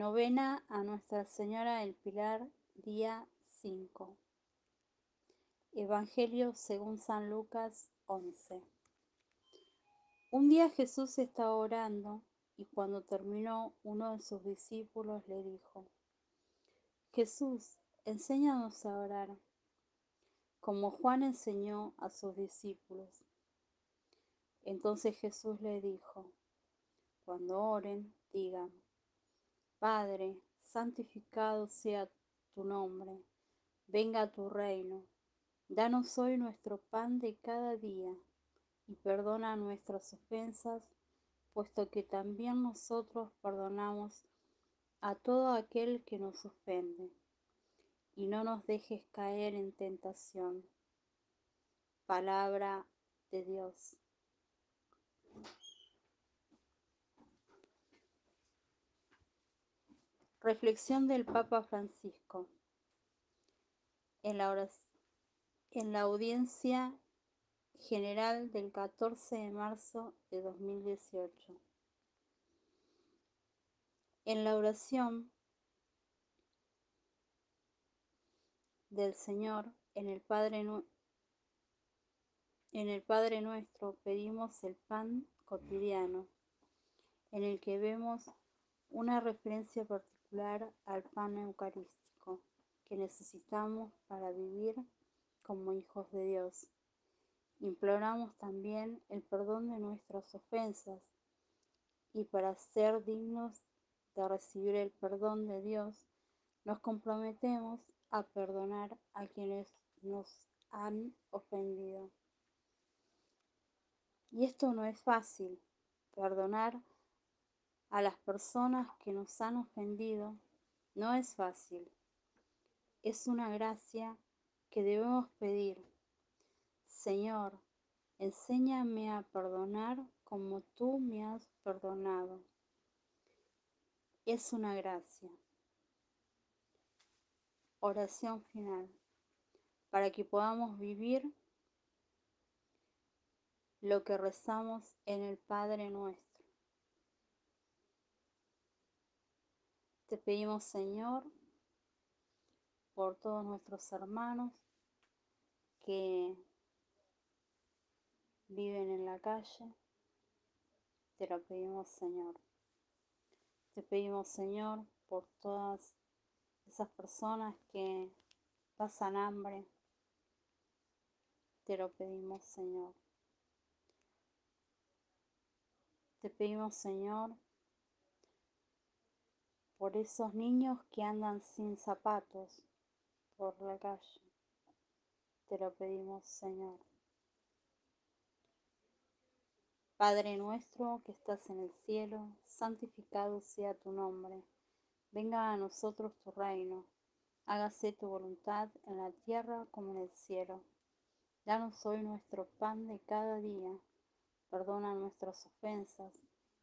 Novena a Nuestra Señora del Pilar, día 5. Evangelio según San Lucas 11. Un día Jesús estaba orando y cuando terminó uno de sus discípulos le dijo, Jesús, enséñanos a orar, como Juan enseñó a sus discípulos. Entonces Jesús le dijo, cuando oren, digan, Padre, santificado sea tu nombre, venga tu reino. Danos hoy nuestro pan de cada día y perdona nuestras ofensas, puesto que también nosotros perdonamos a todo aquel que nos ofende. Y no nos dejes caer en tentación. Palabra de Dios. Reflexión del Papa Francisco. En la, en la audiencia general del 14 de marzo de 2018. En la oración del Señor, en el Padre, en el Padre nuestro pedimos el pan cotidiano, en el que vemos una referencia particular al pan eucarístico que necesitamos para vivir como hijos de Dios. Imploramos también el perdón de nuestras ofensas y para ser dignos de recibir el perdón de Dios, nos comprometemos a perdonar a quienes nos han ofendido. Y esto no es fácil, perdonar a las personas que nos han ofendido no es fácil. Es una gracia que debemos pedir. Señor, enséñame a perdonar como tú me has perdonado. Es una gracia. Oración final. Para que podamos vivir lo que rezamos en el Padre nuestro. Te pedimos, Señor, por todos nuestros hermanos que viven en la calle. Te lo pedimos, Señor. Te pedimos, Señor, por todas esas personas que pasan hambre. Te lo pedimos, Señor. Te pedimos, Señor, por esos niños que andan sin zapatos por la calle. Te lo pedimos, Señor. Padre nuestro que estás en el cielo, santificado sea tu nombre. Venga a nosotros tu reino. Hágase tu voluntad en la tierra como en el cielo. Danos hoy nuestro pan de cada día. Perdona nuestras ofensas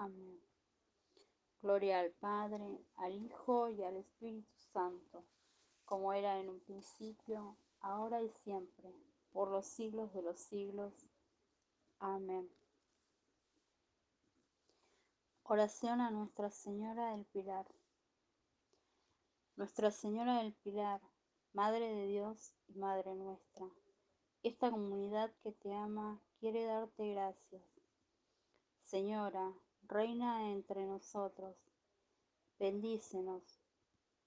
Amén. Gloria al Padre, al Hijo y al Espíritu Santo, como era en un principio, ahora y siempre, por los siglos de los siglos. Amén. Oración a Nuestra Señora del Pilar. Nuestra Señora del Pilar, Madre de Dios y Madre nuestra, esta comunidad que te ama quiere darte gracias. Señora, reina entre nosotros. Bendícenos,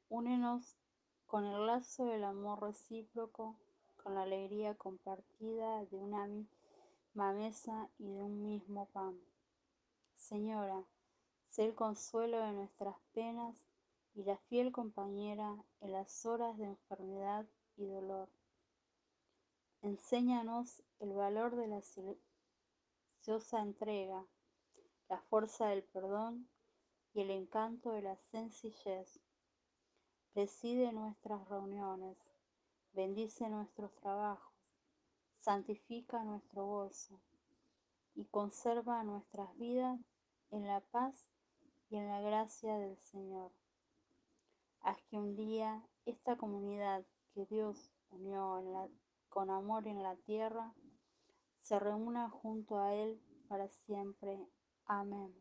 únenos con el lazo del amor recíproco, con la alegría compartida de una misma mesa y de un mismo pan. Señora, sé el consuelo de nuestras penas y la fiel compañera en las horas de enfermedad y dolor. Enséñanos el valor de la silenciosa entrega la fuerza del perdón y el encanto de la sencillez. Preside nuestras reuniones, bendice nuestros trabajos, santifica nuestro gozo y conserva nuestras vidas en la paz y en la gracia del Señor. Haz que un día esta comunidad que Dios unió con amor en la tierra se reúna junto a Él para siempre. Amén.